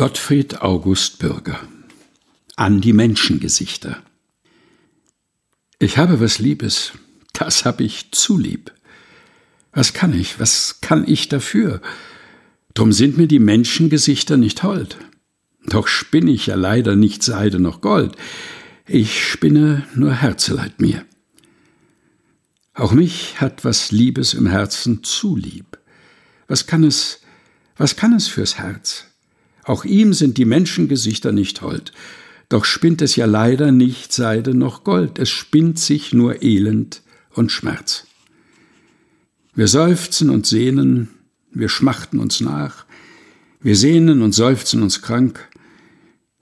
Gottfried August Bürger An die Menschengesichter Ich habe was Liebes, das hab ich zu lieb. Was kann ich, was kann ich dafür? Drum sind mir die Menschengesichter nicht hold. Doch spinne ich ja leider nicht Seide noch Gold. Ich spinne nur Herzeleid mir. Auch mich hat was Liebes im Herzen zu lieb. Was kann es, was kann es fürs Herz? Auch ihm sind die Menschengesichter nicht hold. Doch spinnt es ja leider nicht Seide noch Gold, es spinnt sich nur Elend und Schmerz. Wir seufzen und sehnen, wir schmachten uns nach, wir sehnen und seufzen uns krank.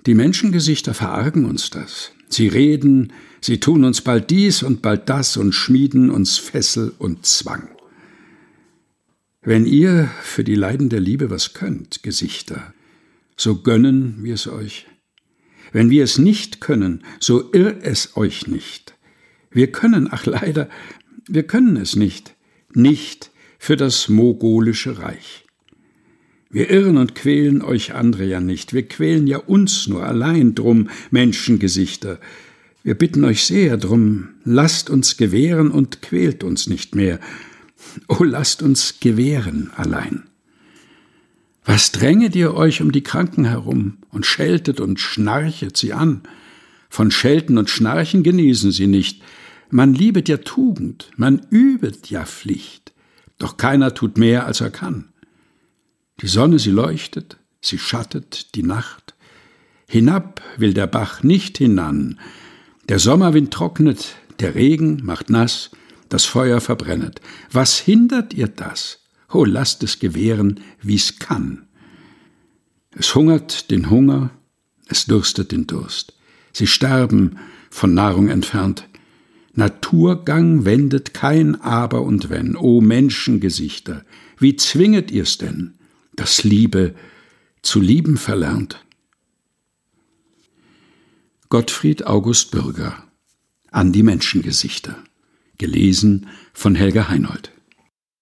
Die Menschengesichter verargen uns das. Sie reden, sie tun uns bald dies und bald das und schmieden uns Fessel und Zwang. Wenn ihr für die Leiden der Liebe was könnt, Gesichter, so gönnen wir es euch. Wenn wir es nicht können, so irr es euch nicht. Wir können, ach leider, wir können es nicht, nicht für das mogolische Reich. Wir irren und quälen euch andere ja nicht, wir quälen ja uns nur allein drum, Menschengesichter. Wir bitten euch sehr drum, lasst uns gewähren und quält uns nicht mehr. O lasst uns gewähren allein. Was dränget ihr euch um die Kranken herum und scheltet und schnarchet sie an? Von Schelten und Schnarchen genesen sie nicht. Man liebet ja Tugend, man übet ja Pflicht. Doch keiner tut mehr, als er kann. Die Sonne, sie leuchtet, sie schattet die Nacht. Hinab will der Bach nicht hinan. Der Sommerwind trocknet, der Regen macht nass, das Feuer verbrennet. Was hindert ihr das? Oh, lasst es gewähren, wie's kann. Es hungert den Hunger, es durstet den Durst. Sie sterben, von Nahrung entfernt. Naturgang wendet kein Aber und Wenn. O Menschengesichter, wie zwinget ihr's denn, das Liebe zu lieben verlernt? Gottfried August Bürger An die Menschengesichter. Gelesen von Helga Heinold.